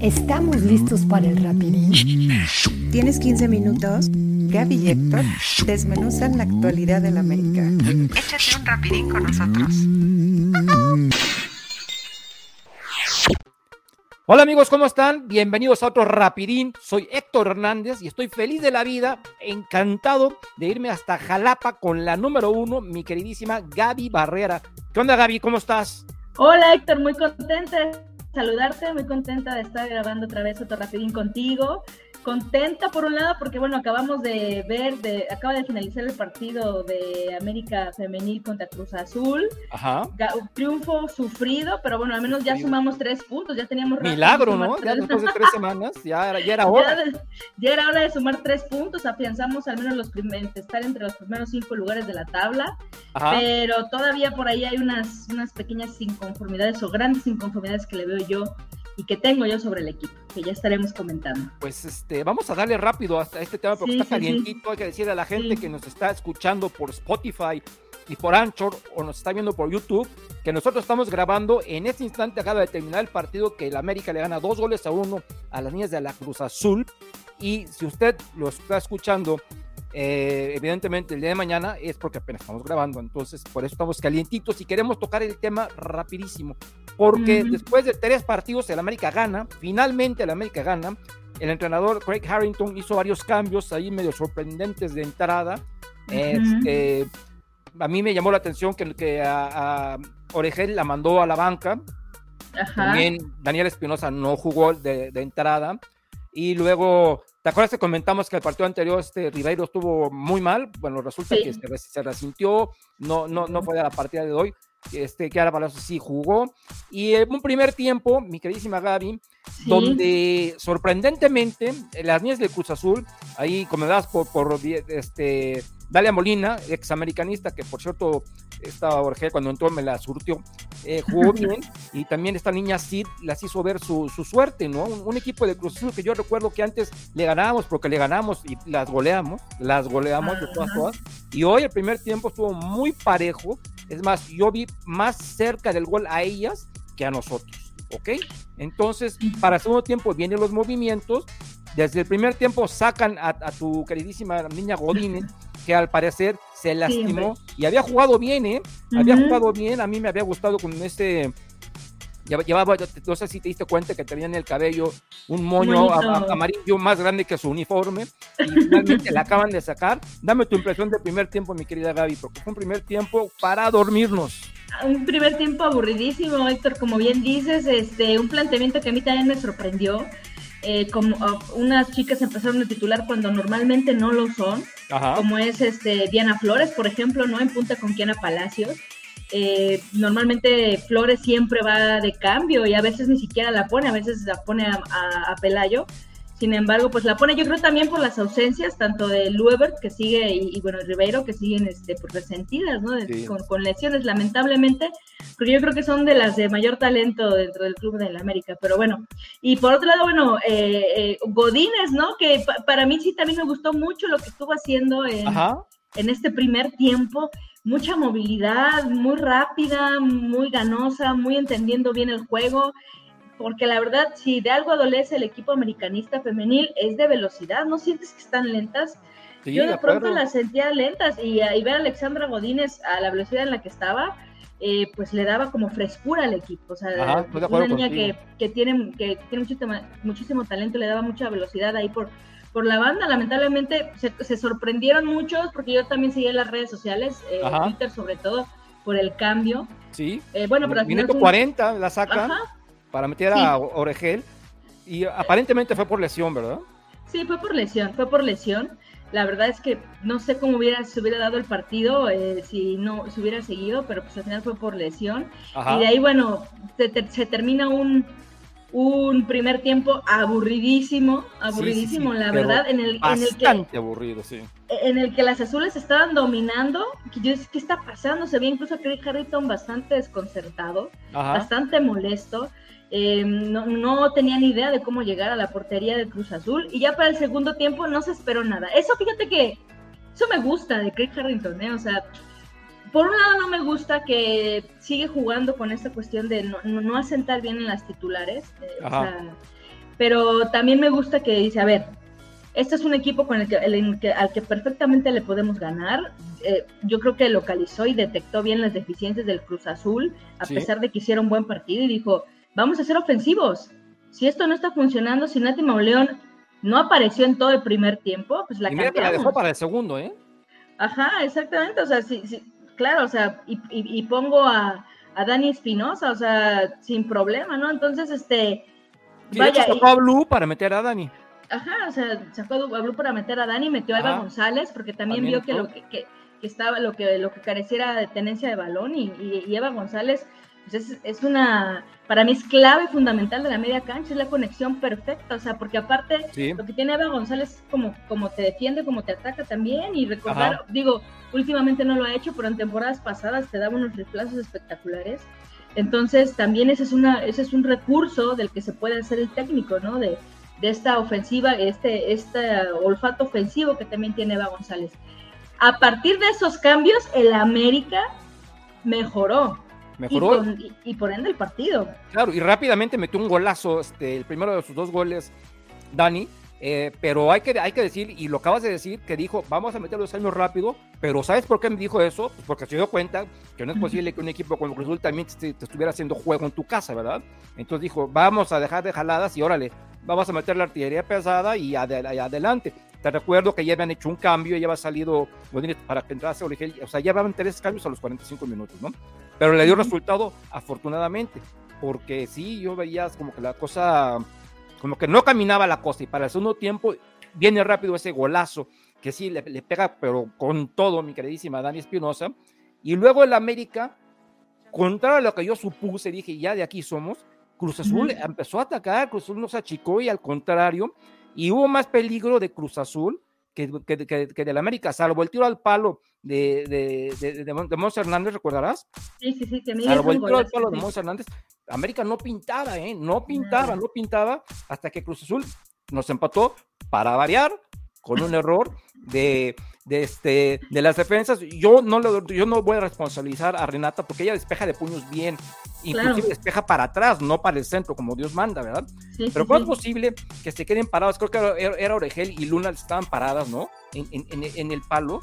¿Estamos listos para el rapidín? ¿Tienes 15 minutos? Gaby y Héctor desmenuzan la actualidad del América. Échate un rapidín con nosotros. Hola amigos, ¿cómo están? Bienvenidos a otro Rapidín. Soy Héctor Hernández y estoy feliz de la vida, encantado de irme hasta Jalapa con la número uno, mi queridísima Gaby Barrera. ¿Qué onda Gaby? ¿Cómo estás? Hola Héctor, muy contenta de saludarte, muy contenta de estar grabando otra vez otro Rapidín contigo contenta por un lado porque bueno acabamos de ver de acaba de finalizar el partido de América Femenil contra Cruz Azul. Ajá. triunfo sufrido pero bueno al menos ya sumamos tres puntos ya teníamos milagro no ya después de tres semanas ya, ya era hora. ya, era hora de sumar tres puntos afianzamos al menos los primeros estar entre los primeros cinco lugares de la tabla pero todavía por ahí hay unas unas pequeñas inconformidades o grandes inconformidades que le veo yo y que tengo yo sobre el equipo, que ya estaremos comentando. Pues este, vamos a darle rápido hasta este tema porque está calientito. Hay que decirle a la gente que nos está escuchando por Spotify y por Anchor o nos está viendo por YouTube que nosotros estamos grabando en este instante acaba de terminar el partido que el América le gana dos goles a uno a las niñas de la Cruz Azul y si usted lo está escuchando eh, evidentemente el día de mañana es porque apenas estamos grabando, entonces por eso estamos calientitos y queremos tocar el tema rapidísimo, porque después de tres partidos el América gana, finalmente el América gana, el entrenador Craig Harrington hizo varios cambios ahí medio sorprendentes de entrada, este, a mí me llamó la atención que, que a, a Oregel la mandó a la banca, también Daniel Espinosa no jugó de, de entrada, y luego ¿Te acuerdas que comentamos que el partido anterior este Ribeiro estuvo muy mal? Bueno, resulta que se, se, resintió, no, no, no fue a la partida de hoy. Este, que ahora sí jugó. Y en un primer tiempo, mi queridísima Gaby, donde sorprendentemente las niñas de Cruz Azul, ahí comendadas por, por este, Dalia Molina, ex americanista, que por cierto, esta Jorge cuando entró me la surtió, eh, jugó bien, y también esta niña Sid las hizo ver su, su suerte, ¿no? Un, equipo de Cruz Azul que yo recuerdo que antes le ganábamos porque le ganamos y las goleamos, las goleamos de todas, todas, y hoy el primer tiempo estuvo muy parejo, es más, yo vi más cerca del gol a ellas que a nosotros, ¿ok? Entonces, para el segundo tiempo vienen los movimientos, desde el primer tiempo sacan a, a tu queridísima niña Godínez, que al parecer se lastimó y había jugado bien, ¿eh? Había jugado bien, a mí me había gustado con este llevaba, no sé si te diste cuenta que tenía en el cabello un moño amarillo más grande que su uniforme y finalmente la acaban de sacar. Dame tu impresión del primer tiempo, mi querida Gaby, porque fue un primer tiempo para dormirnos. Un primer tiempo aburridísimo, Héctor, como bien dices, este, un planteamiento que a mí también me sorprendió. Eh, como ah, unas chicas empezaron a titular cuando normalmente no lo son, como es este Diana Flores, por ejemplo, ¿no? En punta con Kiana Palacios. Eh, normalmente Flores siempre va de cambio y a veces ni siquiera la pone, a veces la pone a Pelayo. Sin embargo, pues la pone yo creo también por las ausencias, tanto de Luebert que sigue y, bueno, Ribeiro que siguen este, pues, resentidas, ¿no? con, lesiones, lamentablemente, porque yo creo que son de las de mayor talento dentro del club de la América. Pero bueno, y por otro lado, bueno, eh, eh Godínez, ¿no? Que para mí sí también me gustó mucho lo que estuvo haciendo en, en este primer tiempo. Mucha movilidad, muy rápida, muy ganosa, muy entendiendo bien el juego porque la verdad, si de algo adolece el equipo americanista femenil, es de velocidad. ¿No sientes que están lentas? Yo de, pronto las sentía lentas y, ver a Alexandra Godínez a la velocidad en la que estaba, eh, pues le daba como frescura al equipo. O sea, una niña que, que, tiene, que tiene muchísimo, muchísimo talento, le daba mucha velocidad ahí por, por la banda. Lamentablemente se, sorprendieron muchos, porque yo también seguía las redes sociales, eh, Twitter sobre todo, por el cambio. Sí. Eh, bueno, pero al Minuto 40 la saca para meter a Oregel. Y aparentemente fue por lesión, ¿verdad? Sí, fue por lesión, fue por lesión. La verdad es que no sé cómo hubiera, se hubiera dado el partido eh, si no se hubiera seguido, pero pues al final fue por lesión. Y de ahí, bueno, se, termina un, un primer tiempo aburridísimo, aburridísimo, la verdad, en el, en el que aburrido, sí. En el que las azules estaban dominando, que yo ¿qué está pasando? Se ve incluso a Craig Harrington bastante desconcertado, bastante molesto. Eh, no, no tenía ni idea de cómo llegar a la portería del Cruz Azul y ya para el segundo tiempo no se esperó nada. Eso fíjate que eso me gusta de Craig Harrington, ¿eh? o sea, por un lado no me gusta que sigue jugando con esta cuestión de no, no asentar bien en las titulares, eh, o sea, pero también me gusta que dice, a ver, este es un equipo con el que, al que perfectamente le podemos ganar. Eh, yo creo que localizó y detectó bien las deficiencias del Cruz Azul, a pesar de que hicieron un buen partido y dijo, vamos a ser ofensivos. Si esto no está funcionando, si Nati Mauleón no apareció en todo el primer tiempo, pues la y mira que la dejó para el segundo, ¿eh? Ajá, exactamente, o sea, sí, sí claro, o sea, y, pongo a, a Dani Espinosa, o sea, sin problema, ¿no? Entonces, este... vaya, sacó a Blue para meter a Dani. Ajá, o sea, sacó a Blue para meter a Dani, metió a Eva González, porque también, vio que lo que, que, estaba, lo que, lo que careciera de tenencia de balón, y, y, Eva González, pues es, es, una, para mí es clave fundamental de la media cancha, es la conexión perfecta, o sea, porque aparte lo que tiene Eva González es como, como te defiende, como te ataca también, y recordar, digo, últimamente no lo ha hecho, pero en temporadas pasadas te daba unos reemplazos espectaculares. Entonces, también ese es, una, ese es un recurso del que se puede hacer el técnico, ¿no? De, de esta ofensiva, este, este olfato ofensivo que también tiene Eva González. A partir de esos cambios, el América mejoró. Mejoró. Y, por ende el partido. Claro, y rápidamente metió un golazo, este, el primero de sus dos goles, Dani. Eh, pero hay que, hay que decir, y lo acabas de decir, que dijo, vamos a meter los años rápido, pero ¿sabes por qué me dijo eso? Pues porque se dio cuenta que no es posible que un equipo como Cruz Azul también te, estuviera haciendo juego en tu casa, ¿verdad? Entonces dijo, vamos a dejar de jaladas y órale, vamos a meter la artillería pesada y, adelante. Te recuerdo que ya habían hecho un cambio, ya había salido para que entrase Origel, o sea, ya habían tres cambios a los 45 minutos, ¿no? Pero le dio resultado afortunadamente, porque sí, yo veía como que la cosa, como que no caminaba la cosa y para el segundo tiempo viene rápido ese golazo que sí le, pega, pero con todo, mi queridísima Dani Espinosa. Y luego el América, contrario a lo que yo supuse, dije, ya de aquí somos, Cruz Azul empezó a atacar, Cruz Azul no se achicó y al contrario, y hubo más peligro de Cruz Azul que, que, que, del América, salvo el tiro al palo de, de, de, de Mons Hernández, ¿recordarás? Sí, sí, sí, que me al palo de Mons Hernández, América no pintaba, ¿eh? No pintaba, no pintaba, hasta que Cruz Azul nos empató para variar con un error de, de, este, de las defensas. Yo no, lo, yo no voy a responsabilizar a Renata porque ella despeja de puños bien, inclusive despeja para atrás, no para el centro, como Dios manda, ¿verdad? Pero ¿cómo es posible que se queden parados? Creo que era, era Oregel y Luna estaban paradas, ¿no? En, en, en, el palo.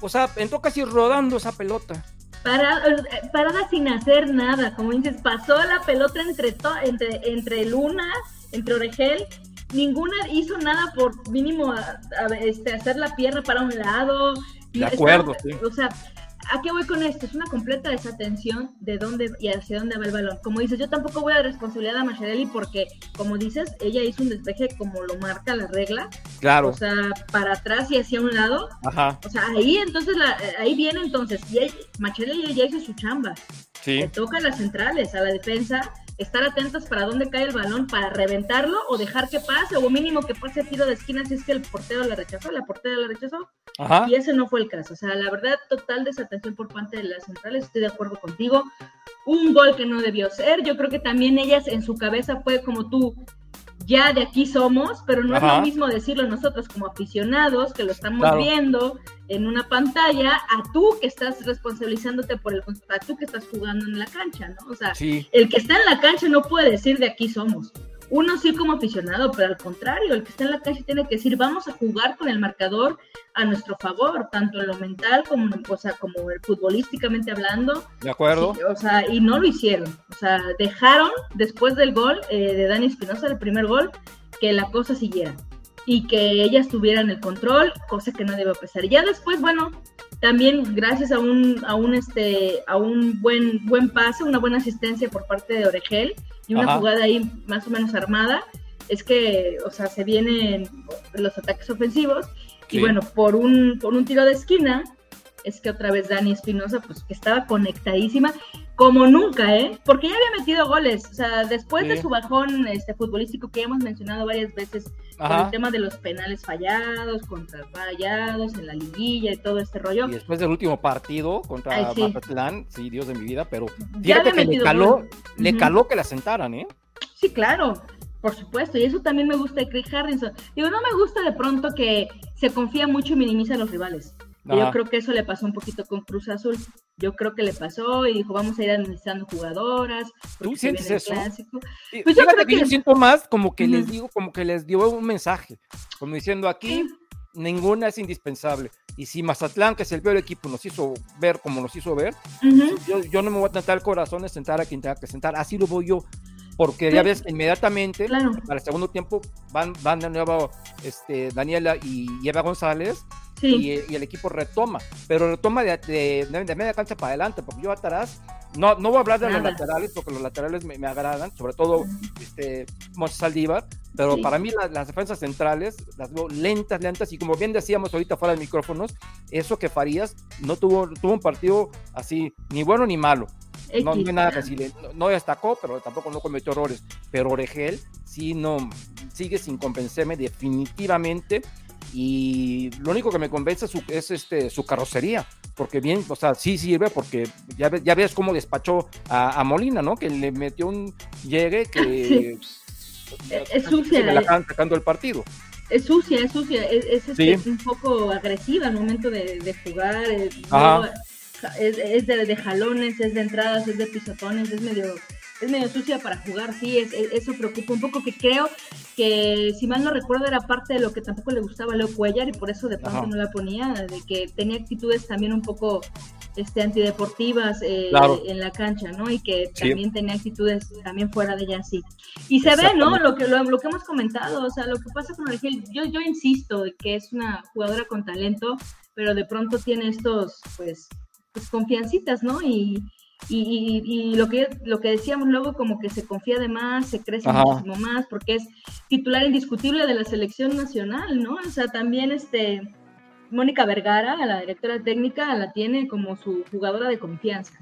O sea, entró casi rodando esa pelota. parada sin hacer nada, como dices, pasó la pelota entre, entre, entre Luna, entre Oregel ninguna hizo nada por mínimo este, hacer la pierna para un lado. De acuerdo, sí. O sea, ¿a qué voy con esto? Es una completa desatención de dónde y hacia dónde va el balón. Como dices, yo tampoco voy a dar responsabilidad a Macharelli porque, como dices, ella hizo un despeje como lo marca la regla. Claro. O sea, para atrás y hacia un lado. Ajá. O sea, ahí entonces, ahí viene entonces. Y Macharelli ya hizo su chamba. Sí. Le toca a las centrales, a la defensa estar atentos para dónde cae el balón para reventarlo o dejar que pase o mínimo que pase tiro de esquina si es que el portero la rechazó, la portera la rechazó y ese no fue el caso. O sea, la verdad, total desatención por parte de las centrales, estoy de acuerdo contigo. Un gol que no debió ser, yo creo que también ellas en su cabeza fue como tú, ya de aquí somos, pero no es lo mismo decirlo nosotros como aficionados que lo estamos viendo en una pantalla a tú que estás responsabilizándote por el a tú que estás jugando en la cancha, ¿no? O sea, el que está en la cancha no puede decir de aquí somos uno sí como aficionado, pero al contrario, el que está en la calle tiene que decir, vamos a jugar con el marcador a nuestro favor, tanto en lo mental como, o sea, como el futbolísticamente hablando. De acuerdo. o sea, y no lo hicieron. O sea, dejaron después del gol eh, de Dani Espinosa, el primer gol, que la cosa siguiera y que ellas tuvieran el control, cosa que no debe pasar. Y ya después, bueno, también gracias a un, a un, este, a un buen, buen pase, una buena asistencia por parte de Oregel, y una jugada ahí más o menos armada, es que, o sea, se vienen los ataques ofensivos y bueno, por un, por un tiro de esquina, es que otra vez Dani Espinosa, pues que estaba conectadísima como nunca, ¿eh? Porque ya había metido goles, o sea, después de su bajón este, futbolístico que hemos mencionado varias veces, con el tema de los penales fallados, contra fallados en la liguilla y todo este rollo. Y después del último partido contra sí. sí, Dios de mi vida, pero fíjate que le caló, le caló que la sentaran, ¿eh? Sí, claro. Por supuesto, y eso también me gusta de Craig Harrison. Digo, no me gusta de pronto que se confía mucho y minimiza a los rivales. Yo creo que eso le pasó un poquito con Cruz Azul. yo creo que le pasó y dijo, vamos a ir administrando jugadoras. ¿Tú sientes eso? Pues yo creo que, yo siento más como que les digo, como que les dio un mensaje, como diciendo aquí, ninguna es indispensable. Y si Mazatlán, que es el peor equipo, nos hizo ver como nos hizo ver, yo, yo, no me voy a tratar el corazón de sentar a quien tenga que sentar. Así lo voy yo porque ya ves inmediatamente para el segundo tiempo van, van de nuevo este, Daniela y Eva González y, el equipo retoma, pero retoma de, de, media cancha para adelante, porque yo atrás, no, no voy a hablar de los laterales, porque los laterales me, agradan, sobre todo este, Saldívar, pero para mí las defensas centrales las veo lentas, lentas, y como bien decíamos ahorita fuera de micrófonos, eso que Farías no tuvo, tuvo un partido así, ni bueno ni malo, no, hay nada que no, destacó, pero tampoco no cometió errores. Pero Oregel sí no sigue sin convencerme definitivamente. Y lo único que me convence es, este, su carrocería, porque bien, o sea, sí sirve, porque ya, ya ves cómo despachó a, Molina, ¿no? Que le metió un llegue que. Es sucia. la están sacando el partido. Es sucia, es sucia, es, este, un poco agresiva al momento de, jugar. es, de, jalones, es de entradas, es de pisotones, es medio, es medio sucia para jugar, sí, es, eso preocupa un poco, que creo que, si mal no recuerdo, era parte de lo que tampoco le gustaba a Leo Cuellar y por eso de pronto no la ponía, de que tenía actitudes también un poco este, antideportivas eh, en la cancha, ¿no? Y que también tenía actitudes también fuera de ella, sí. Y se ve, ¿no? Lo que, lo, que hemos comentado, o sea, lo que pasa con Argel, yo, yo insisto que es una jugadora con talento, pero de pronto tiene estos, pues, pues confiancitas, ¿no? Y, y, y, lo que lo que decíamos luego como que se confía de más, se crece muchísimo más, porque es titular indiscutible de la selección nacional, ¿no? O sea, también este Mónica Vergara, la directora técnica, la tiene como su jugadora de confianza.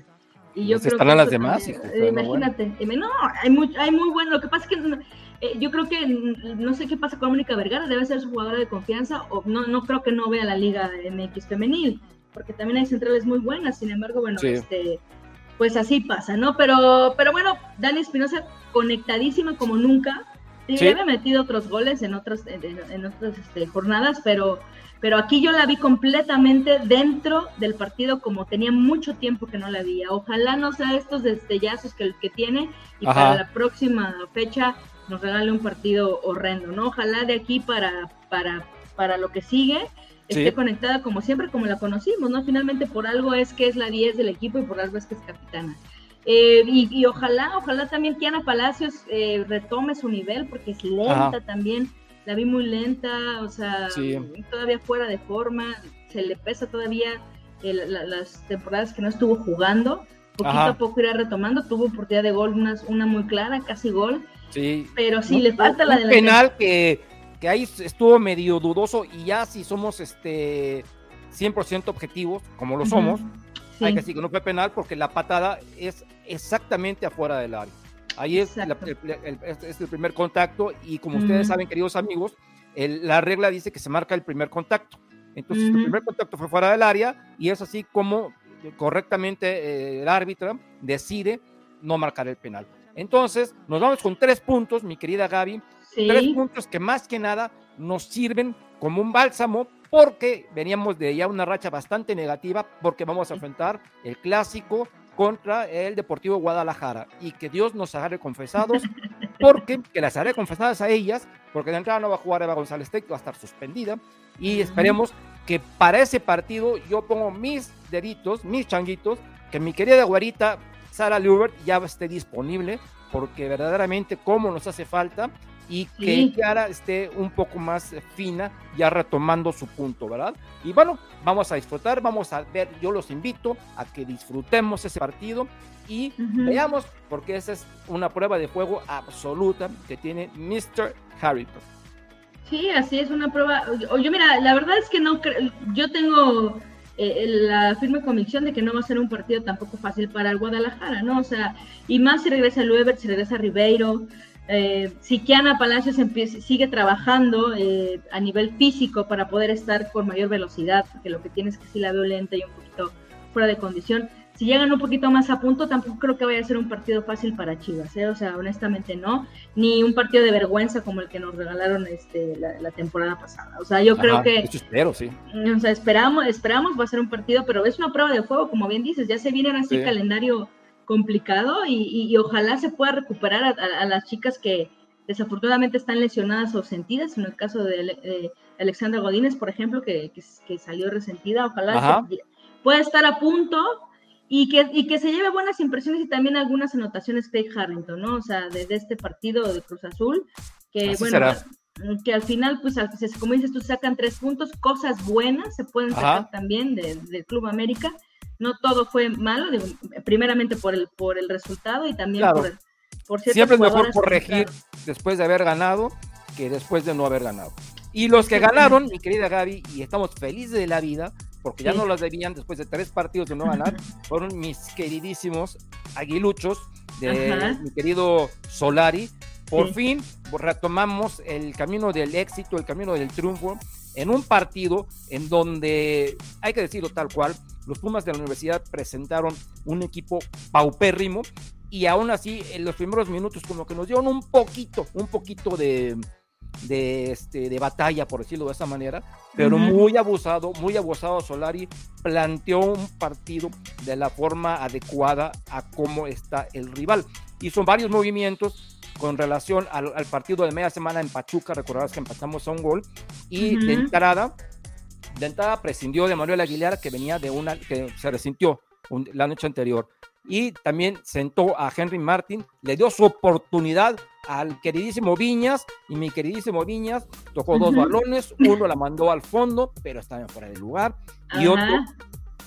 Y yo creo que las demás, imagínate, no, hay muy, hay muy bueno, lo que pasa es que eh, yo creo que no sé qué pasa con Mónica Vergara, debe ser su jugadora de confianza, o no, no creo que no vea la Liga MX femenil, porque también hay centrales muy buenas, sin embargo, bueno, este, pues así pasa, ¿no? Pero, pero bueno, Dani Espinosa conectadísima como nunca. Sí, había metido otros goles en otras, en, otras este, jornadas, pero, pero aquí yo la vi completamente dentro del partido como tenía mucho tiempo que no la veía. Ojalá no sea estos destellazos que, que tiene y para la próxima fecha nos regale un partido horrendo, ¿no? Ojalá de aquí para, para, para lo que sigue esté conectada como siempre, como la conocimos, ¿no? Finalmente por algo es que es la 10 del equipo y por algo es que es capitana. Eh, y, ojalá, ojalá también Tiana Palacios eh, retome su nivel porque es lenta también, la vi muy lenta, o sea, todavía fuera de forma, se le pesa todavía las temporadas que no estuvo jugando, poquito a poco irá retomando, tuvo oportunidad de gol, una, una muy clara, casi gol, sí. pero sí le falta la de penal que que ahí estuvo medio dudoso y ya si somos este 100% objetivos, como lo somos, hay que decir que no fue penal porque la patada es exactamente afuera del área. Ahí es, el, es, el, primer contacto y como ustedes saben, queridos amigos, la regla dice que se marca el primer contacto. Entonces, el primer contacto fue fuera del área y es así como correctamente eh, el árbitro decide no marcar el penal. Entonces, nos vamos con tres puntos, mi querida Gaby, Tres puntos que más que nada nos sirven como un bálsamo porque veníamos de ya una racha bastante negativa porque vamos a enfrentar el clásico contra el Deportivo Guadalajara y que Dios nos agarre confesados porque que las haré confesadas a ellas porque de entrada no va a jugar Eva González Tec, va a estar suspendida y esperemos que para ese partido yo pongo mis deditos, mis changuitos, que mi querida guarita Sara Lubert ya esté disponible porque verdaderamente como nos hace falta y que Kiara esté un poco más fina, ya retomando su punto, ¿verdad? Y bueno, vamos a disfrutar, vamos a ver, yo los invito a que disfrutemos ese partido y veamos, porque esa es una prueba de juego absoluta que tiene Mr. Harrington. Sí, así es una prueba. Yo, mira, la verdad es que no, yo tengo eh, la firme convicción de que no va a ser un partido tampoco fácil para el Guadalajara, ¿no? O sea, y más si regresa Luever, si regresa Ribeiro, eh, si Kiana Palacios sigue trabajando eh, a nivel físico para poder estar con mayor velocidad, porque lo que tiene es que sí la veo lenta y un poquito fuera de condición. si llegan un poquito más a punto, tampoco creo que vaya a ser un partido fácil para Chivas, ¿eh? o sea, honestamente no, ni un partido de vergüenza como el que nos regalaron este, la, temporada pasada. O sea, yo creo que... espero, sí. O sea, esperamos, esperamos, va a ser un partido, pero es una prueba de fuego, como bien dices, ya se viene así calendario complicado y, ojalá se pueda recuperar a, las chicas que desafortunadamente están lesionadas o sentidas, en el caso de, Alexandra Godínez, por ejemplo, que, que, salió resentida, ojalá pueda estar a punto y que, y que se lleve buenas impresiones y también algunas anotaciones Craig Harrington, ¿no? O sea, desde este partido de Cruz Azul, que bueno, que al final, pues, como dices tú, sacan tres puntos, cosas buenas se pueden sacar también del Club América. No todo fue malo, primeramente por el, por el resultado y también por, por Siempre es mejor corregir después de haber ganado que después de no haber ganado. Y los que ganaron, mi querida Gaby, y estamos felices de la vida, porque ya no las debían después de tres partidos de no ganar, fueron mis queridísimos aguiluchos de mi querido Solari. Por fin retomamos el camino del éxito, el camino del triunfo, en un partido en donde, hay que decirlo tal cual, los Pumas de la universidad presentaron un equipo paupérrimo y aún así en los primeros minutos como que nos dieron un poquito, un poquito de, de, este, de batalla, por decirlo de esa manera, pero muy abusado, muy abusado Solari, planteó un partido de la forma adecuada a cómo está el rival. Hizo varios movimientos con relación al, partido de media semana en Pachuca, recordarás que empatamos a un gol, y de entrada, de entrada prescindió de Manuel Aguilar, que venía de una, que se resintió la noche anterior. Y también sentó a Henry Martin, le dio su oportunidad al queridísimo Viñas y mi queridísimo Viñas tocó dos balones, uno la mandó al fondo, pero estaba fuera de lugar, y otro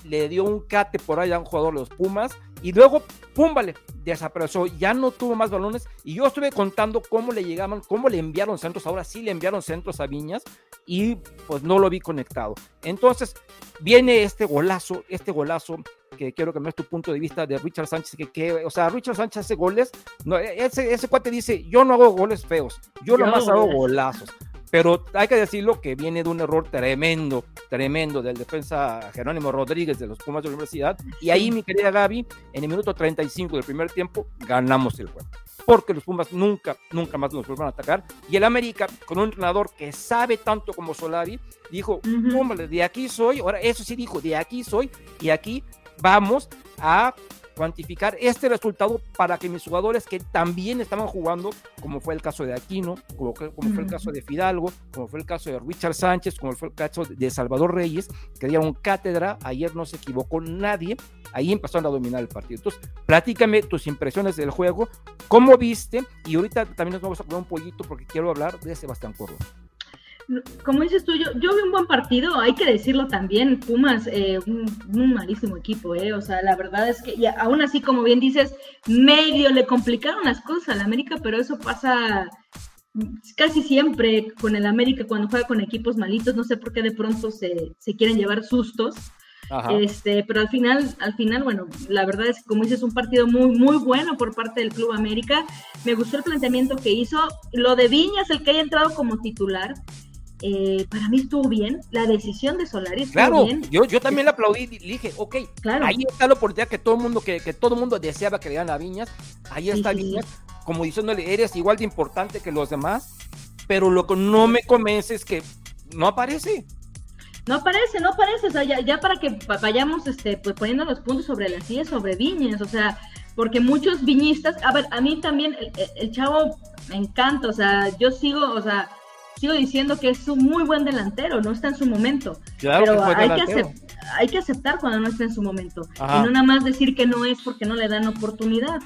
le dio un cate por ahí a un jugador de los Pumas y luego, pum, vale, desapareció, ya no tuvo más balones. Y yo estuve contando cómo le llegaban, cómo le enviaron centros, ahora sí le enviaron centros a Viñas. Y pues no lo vi conectado. Entonces viene este golazo, este golazo que quiero que me des tu punto de vista de Richard Sánchez, que, o sea, Richard Sánchez hace goles, no, ese, ese cuate dice, yo no hago goles feos, yo, yo nomás hago golazos. Pero hay que decirlo que viene de un error tremendo, tremendo del defensa Jerónimo Rodríguez de los Pumas de la Universidad. Y ahí, mi querida Gaby, en el minuto 35 del primer tiempo, ganamos el juego. Porque los Pumas nunca, nunca más nos vuelvan a atacar. Y el América, con un entrenador que sabe tanto como Solari, dijo, uh de aquí soy, ahora eso sí dijo, de aquí soy, y aquí vamos a cuantificar este resultado para que mis jugadores que también estaban jugando, como fue el caso de Aquino, como, como fue el caso de Fidalgo, como fue el caso de Richard Sánchez, como fue el caso de Salvador Reyes, que dieron cátedra, ayer no se equivocó nadie, ahí empezaron a dominar el partido. Entonces, platícame tus impresiones del juego, cómo viste, y ahorita también nos vamos a poner un pollito porque quiero hablar de Sebastián Córdoba como dices tú, yo, yo vi un buen partido, hay que decirlo también, Pumas, eh, un, malísimo equipo, eh, o sea, la verdad es que y aún así, como bien dices, medio le complicaron las cosas al América, pero eso pasa casi siempre con el América cuando juega con equipos malitos, no sé por qué de pronto se, se quieren llevar sustos, este, pero al final, al final, bueno, la verdad es que como dices, un partido muy, muy bueno por parte del Club América. Me gustó el planteamiento que hizo. Lo de Viñas, el que haya entrado como titular, eh, para mí estuvo bien. La decisión de Solari estuvo claro, bien. Yo, yo también la aplaudí y dije, ok, claro. ahí está la oportunidad que todo el mundo, que, que todo mundo deseaba que le a Viñas. Ahí está Viñas, como diciéndole, eres igual de importante que los demás, pero lo que no me convence es que no aparece. No aparece, no aparece, o sea, ya, para que vayamos este, pues poniendo los puntos sobre las sillas, sobre Viñas, o sea, porque muchos viñistas, a ver, a mí también el, el chavo me encanta, o sea, yo sigo, o sea, sigo diciendo que es un muy buen delantero, no está en su momento. pero hay que, hay que, aceptar cuando no está en su momento. Y no nada más decir que no es porque no le dan oportunidad.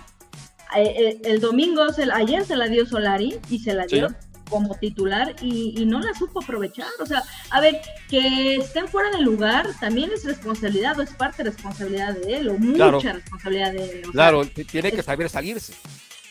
Eh, eh, el, domingo, ayer se la dio Solari y se la dio como titular y, no la supo aprovechar. O sea, a ver, que estén fuera de lugar también es responsabilidad o es parte de responsabilidad de él o mucha responsabilidad de él. claro, tiene que saber salirse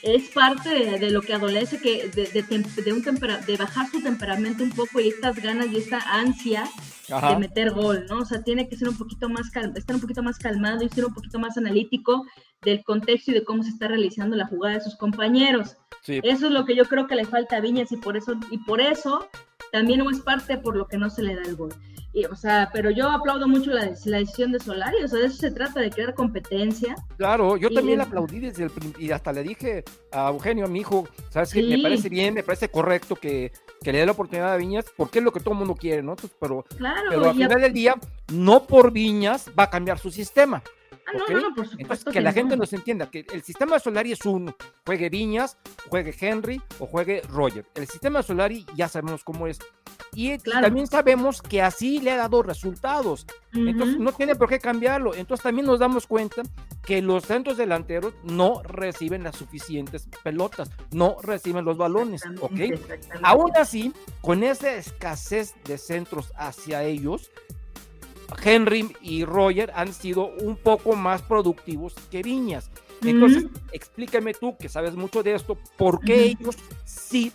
es parte de, lo que adolece, que de, de, un de bajar su temperamento un poco y estas ganas y esta ansia de meter gol, ¿no? O sea, tiene que ser un poquito más estar un poquito más calmado y ser un poquito más analítico del contexto y de cómo se está realizando la jugada de sus compañeros. Eso es lo que yo creo que le falta a Viñas y por eso, y por eso también no es parte por lo que no se le da el gol. Y, o sea, pero yo aplaudo mucho la, la, decisión de Solari, o sea, de eso se trata, de crear competencia. Claro, yo también la aplaudí desde el y hasta le dije a Eugenio, a mi hijo, sabes que me parece bien, me parece correcto que, que, le dé la oportunidad a Viñas, porque es lo que todo el mundo quiere, ¿no? pero, pero al final del día, no por Viñas va a cambiar su sistema. Ah, no, no, por supuesto. que, la gente nos entienda que el sistema de Solari es uno. Juegue Viñas, juegue Henry o juegue Roger. El sistema de Solari ya sabemos cómo es. Y también sabemos que así le ha dado resultados. Entonces no tiene por qué cambiarlo. Entonces también nos damos cuenta que los centros delanteros no reciben las suficientes pelotas, no reciben los balones, ¿ok? Aún así, con esa escasez de centros hacia ellos, Henry y Roger han sido un poco más productivos que Viñas. Entonces, explícame tú, que sabes mucho de esto, ¿por qué ellos sí,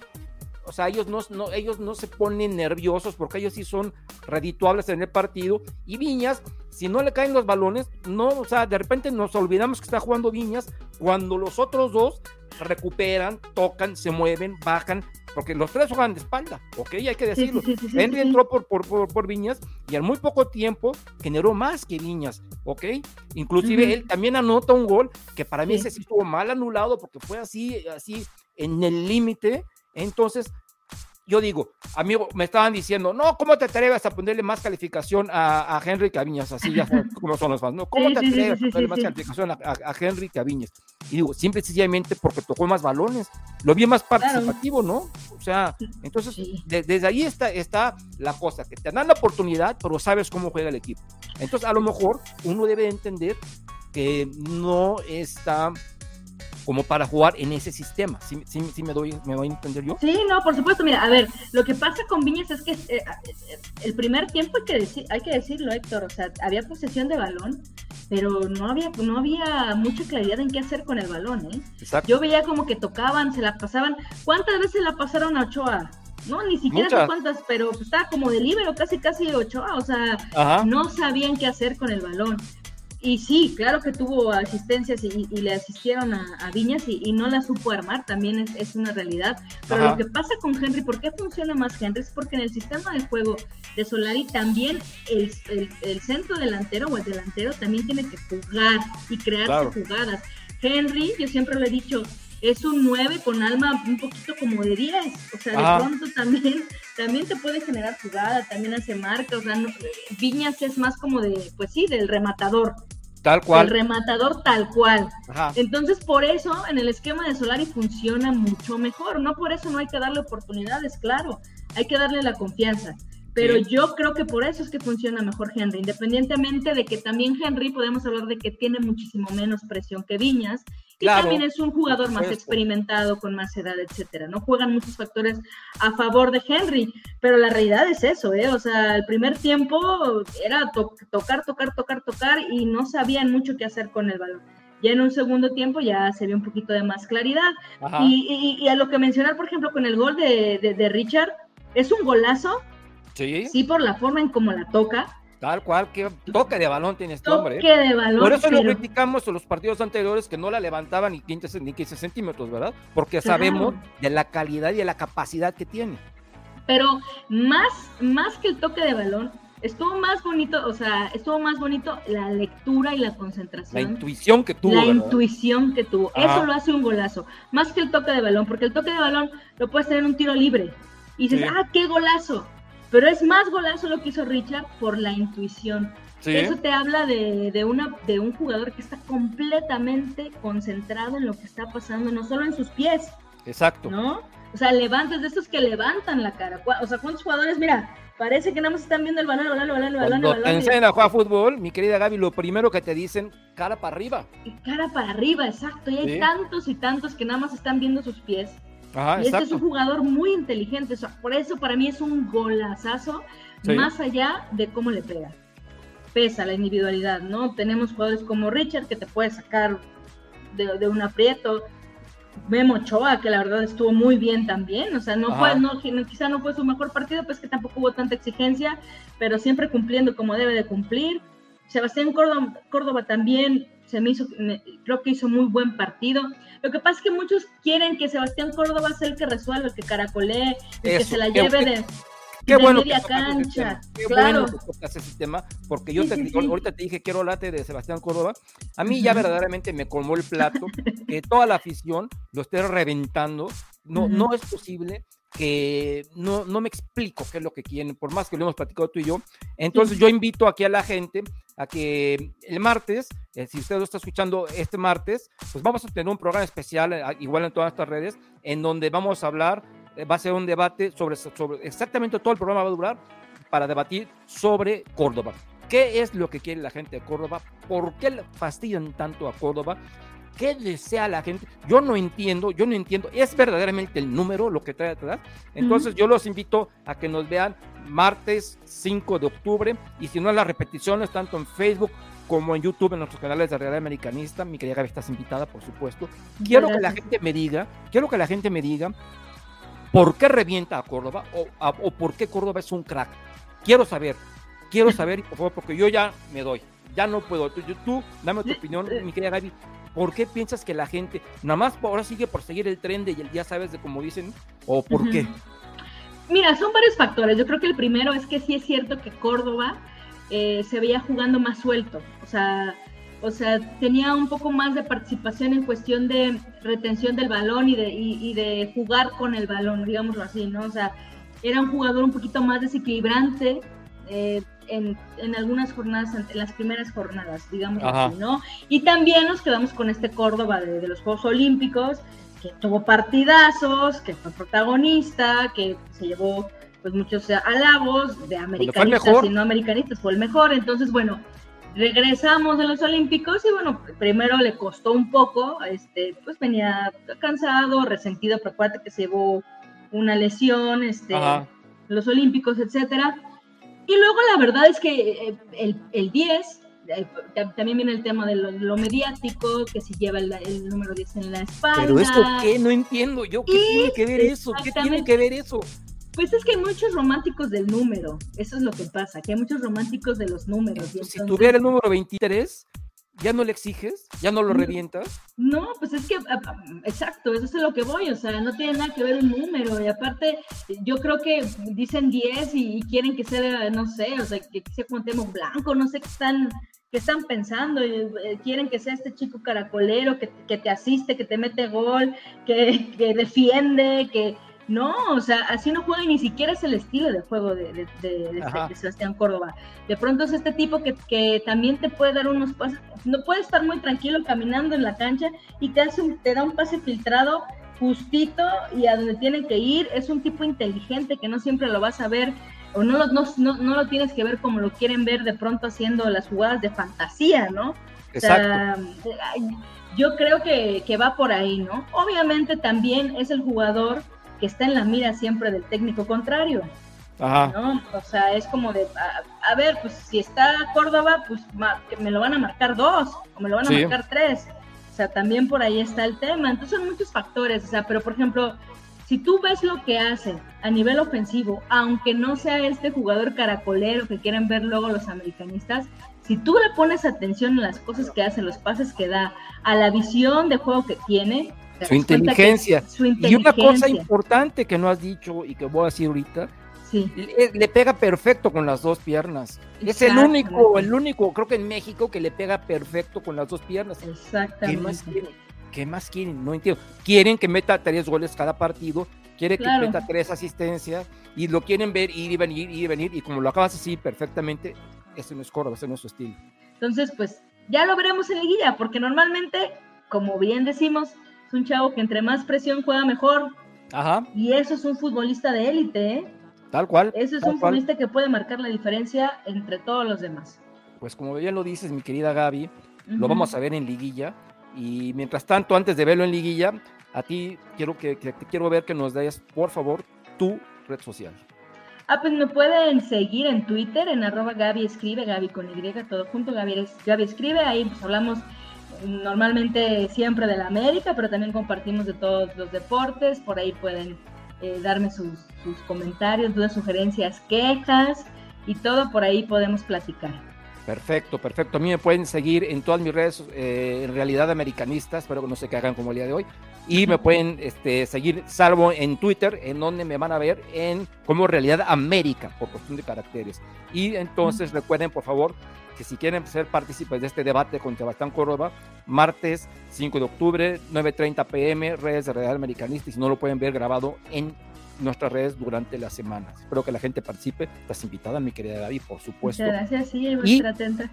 o sea, ellos no, no, ellos no se ponen nerviosos, porque ellos sí son redituables en el partido, y Viñas, si no le caen los balones, no, o sea, de repente nos olvidamos que está jugando Viñas, cuando los otros dos recuperan, tocan, se mueven, bajan, porque los tres juegan de espalda, ¿ok? Hay que decirlo. Henry entró por, por, por, Viñas y en muy poco tiempo generó más que Viñas, ¿ok? Inclusive él también anota un gol que para mí ese sí estuvo mal anulado porque fue así, así en el límite. Entonces, yo digo, amigo, me estaban diciendo, no, ¿cómo te atreves a ponerle más calificación a, a Henry que a Viñas? Así ya como son los fans, ¿no? ¿Cómo te atreves a ponerle más calificación a, a, Henry que a Viñas? Y digo, simple y sencillamente porque tocó más balones, lo vi más participativo, ¿no? O sea, entonces, desde ahí está, está la cosa, que te dan la oportunidad, pero sabes cómo juega el equipo. Entonces, a lo mejor uno debe entender que no está como para jugar en ese sistema. ¿Sí, sí, me, doy, me voy a entender yo? Sí, no, por supuesto. Mira, a ver, lo que pasa con Viñas es que eh, el primer tiempo hay que, decir, hay que decirlo, Héctor, o sea, había posesión de balón, pero no había, no había mucha claridad en qué hacer con el balón, ¿eh? Exacto. Yo veía como que tocaban, se la pasaban. ¿Cuántas veces la pasaron a Ochoa? No, ni siquiera sé cuántas, pero estaba como de libero, casi casi Ochoa, o sea, no sabían qué hacer con el balón. Y sí, claro que tuvo asistencias y, le asistieron a, Viñas y, no la supo armar, también es, es una realidad. Pero lo que pasa con Henry, ¿por qué funciona más Henry? Es porque en el sistema de juego de Solari también el, el, centro delantero o el delantero también tiene que jugar y crearse jugadas. Henry, yo siempre lo he dicho, es un 9 con alma un poquito como de 10. O sea, de pronto también, también te puede generar jugada, también hace marca. O sea, Viñas es más como de, pues sí, del rematador. Tal cual. El rematador tal cual. Entonces, por eso en el esquema de Solari funciona mucho mejor. No por eso no hay que darle oportunidades, claro. Hay que darle la confianza. Pero yo creo que por eso es que funciona mejor Henry, independientemente de que también Henry podemos hablar de que tiene muchísimo menos presión que Viñas y también es un jugador más experimentado, con más edad, etcétera. No juegan muchos factores a favor de Henry, pero la realidad es eso, ¿eh? O sea, el primer tiempo era tocar, tocar, tocar, tocar y no sabían mucho qué hacer con el balón. Ya en un segundo tiempo ya se vio un poquito de más claridad. Y, a lo que mencionar, por ejemplo, con el gol de, de Richard, es un golazo, Sí. Sí, por la forma en cómo la toca. Tal cual, que toque de balón tiene este hombre. De balón. Por eso lo criticamos en los partidos anteriores que no la levantaban ni 15, ni 15 centímetros, ¿verdad? Porque sabemos de la calidad y de la capacidad que tiene. Pero más, más que el toque de balón, estuvo más bonito, o sea, estuvo más bonito la lectura y la concentración. La intuición que tuvo. La intuición que tuvo. Eso lo hace un golazo. Más que el toque de balón, porque el toque de balón lo puedes tener un tiro libre. Y dices, ah, qué golazo. Pero es más golazo lo que hizo Richard por la intuición. Eso te habla de, una, de un jugador que está completamente concentrado en lo que está pasando, no solo en sus pies. Exacto. ¿No? O sea, levantes de estos que levantan la cara. O sea, ¿cuántos jugadores? Mira, parece que nada más están viendo el balón, el balón, el balón, el balón. Cuando te enseñan a jugar fútbol, mi querida Gaby, lo primero que te dicen, cara para arriba. Cara para arriba, exacto. Y hay tantos y tantos que nada más están viendo sus pies y este es un jugador muy inteligente, por eso para mí es un golazazo, más allá de cómo le pega. Pesa la individualidad, ¿no? Tenemos jugadores como Richard que te puede sacar de, un aprieto, Memo Ochoa, que la verdad estuvo muy bien también, o sea, no fue, no, quizá no fue su mejor partido, pues que tampoco hubo tanta exigencia, pero siempre cumpliendo como debe de cumplir. Sebastián Córdoba, Córdoba también se me hizo, creo que hizo muy buen partido. Lo que pasa es que muchos quieren que Sebastián Córdoba sea el que resuelva, el que caracolee, el que se la lleve de... qué bueno que cancha. Qué bueno que tocas ese tema, porque yo te, ahorita te dije quiero late de Sebastián Córdoba. A mí ya verdaderamente me colmó el plato que toda la afición lo esté reventando. No, no es posible que no, no me explico qué es lo que quieren, por más que lo hemos platicado tú y yo. Entonces yo invito aquí a la gente a que el martes, eh, si usted lo está escuchando este martes, pues vamos a tener un programa especial, eh, igual en todas estas redes, en donde vamos a hablar, eh, va a ser un debate sobre, sobre, exactamente todo el programa va a durar para debatir sobre Córdoba. ¿Qué es lo que quiere la gente de Córdoba? ¿Por qué fastidian tanto a Córdoba? ¿Qué desea la gente? Yo no entiendo, yo no entiendo. Es verdaderamente el número lo que trae atrás. Entonces yo los invito a que nos vean martes 5 de octubre y si no las repeticiones tanto en Facebook como en YouTube en nuestros canales de Realidad Americanista. Mi querida Gaby, estás invitada, por supuesto. Quiero que la gente me diga, quiero que la gente me diga por qué revienta a Córdoba o, o por qué Córdoba es un crack. Quiero saber, quiero saber, por favor, porque yo ya me doy ya no puedo. Tú, tú dame tu opinión, mi querida Gaby. ¿Por qué piensas que la gente, nada más ahora sigue por seguir el tren de y el día sabes de cómo dicen? ¿O por qué? Mira, son varios factores. Yo creo que el primero es que sí es cierto que Córdoba eh, se veía jugando más suelto. O sea, o sea, tenía un poco más de participación en cuestión de retención del balón y de, y de jugar con el balón, digámoslo así, ¿no? O sea, era un jugador un poquito más desequilibrante, eh, en, algunas jornadas, en las primeras jornadas, digamos así, ¿no? Y también nos quedamos con este Córdoba de, los Juegos Olímpicos, que tuvo partidazos, que fue protagonista, que se llevó pues muchos halagos de americanistas y no americanistas, fue el mejor. Entonces, bueno, regresamos de los Olímpicos y bueno, primero le costó un poco, este, pues venía cansado, resentido, pero acuérdate que se llevó una lesión, este, los Olímpicos, etcétera. Y luego la verdad es que eh, el, el 10, eh, también viene el tema de lo, mediático, que si lleva el, número 10 en la espalda. Pero esto qué, no entiendo yo, ¿qué tiene que ver eso? ¿Qué tiene que ver eso? Pues es que hay muchos románticos del número, eso es lo que pasa, que hay muchos románticos de los números. Si tuviera el número 23, ¿Ya no le exiges? ¿Ya no lo revientas? No, pues es que, exacto, eso es lo que voy, o sea, no tiene nada que ver un número, y aparte, yo creo que dicen 10 y, quieren que sea, no sé, o sea, que sea como tema blanco, no sé qué están, qué están pensando, eh, quieren que sea este chico caracolero, que, que, te asiste, que te mete gol, que, que defiende, que, no, o sea, así no juega y ni siquiera es el estilo de juego de, Sebastián Córdoba. De pronto es este tipo que, también te puede dar unos pases, no puede estar muy tranquilo caminando en la cancha y te, hace te da un pase filtrado justito y a donde tiene que ir. Es un tipo inteligente que no siempre lo vas a ver o no lo, no, no, lo tienes que ver como lo quieren ver de pronto haciendo las jugadas de fantasía, ¿no? Exacto. yo creo que, que va por ahí, ¿no? Obviamente también es el jugador que está en la mira siempre del técnico contrario. Ajá. ¿no? O sea, es como de, a, ver, pues si está Córdoba, pues me lo van a marcar dos, o me lo van a marcar tres. O sea, también por ahí está el tema. Entonces son muchos factores, o sea, pero por ejemplo, si tú ves lo que hace a nivel ofensivo, aunque no sea este jugador caracolero que quieren ver luego los americanistas, si tú le pones atención a las cosas que hace, los pases que da, a la visión de juego que tiene, su inteligencia. Y una cosa importante que no has dicho y que voy a decir ahorita, le, pega perfecto con las dos piernas. Es el único, el único, creo que en México que le pega perfecto con las dos piernas. Exactamente. ¿Qué más quieren? ¿Qué más quieren? No entiendo. Quieren que meta tres goles cada partido, quiere que meta tres asistencias y lo quieren ver ir y venir, ir y venir. Y como lo acabas decir perfectamente, ese no es Córdoba, ese no es su estilo. Entonces, pues ya lo veremos en liguilla, porque normalmente, como bien decimos, un chavo que entre más presión juega mejor. Ajá. Y eso es un futbolista de élite, ¿eh? Tal cual. Eso es un futbolista que puede marcar la diferencia entre todos los demás. Pues como bien lo dices, mi querida Gaby, lo vamos a ver en liguilla. Y mientras tanto, antes de verlo en liguilla, a ti quiero que, te quiero ver que nos des, por favor, tu red social. Ah, pues me pueden seguir en Twitter, en arroba Gaby Escribe, Gaby con Y, todo junto, Gaby, Gaby Escribe, ahí pues hablamos normalmente siempre de la América, pero también compartimos de todos los deportes. Por ahí pueden eh, darme sus, comentarios, dudas, sugerencias, quejas y todo por ahí podemos platicar. Perfecto, perfecto. A mí me pueden seguir en todas mis redes, eh, en realidad americanistas, espero que no se hagan como el día de hoy. Y me pueden este, seguir, salvo en Twitter, en donde me van a ver en como Realidad América, por cuestión de caracteres. Y entonces recuerden, por favor, que si quieren ser partícipes de este debate con Sebastián Córdoba, martes 5 de octubre, 9.30 pm, redes de Realidad Americanista, y si no lo pueden ver grabado en nuestras redes durante la semana. Espero que la gente participe. Estás invitada, mi querida David, por supuesto. Muchas gracias, sí, voy a estar atenta.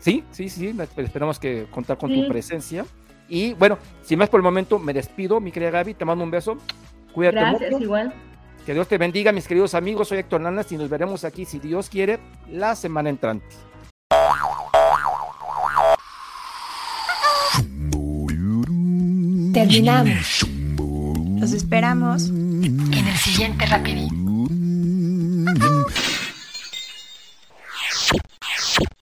sí, sí, sí, esperamos que contar con tu presencia. Y bueno, sin más por el momento, me despido, mi querida Gaby, te mando un beso. Cuídate Gracias, igual. Que Dios te bendiga, mis queridos amigos. Soy Héctor Nanas y nos veremos aquí, si Dios quiere, la semana entrante. Terminamos. Los esperamos en el siguiente rapidito.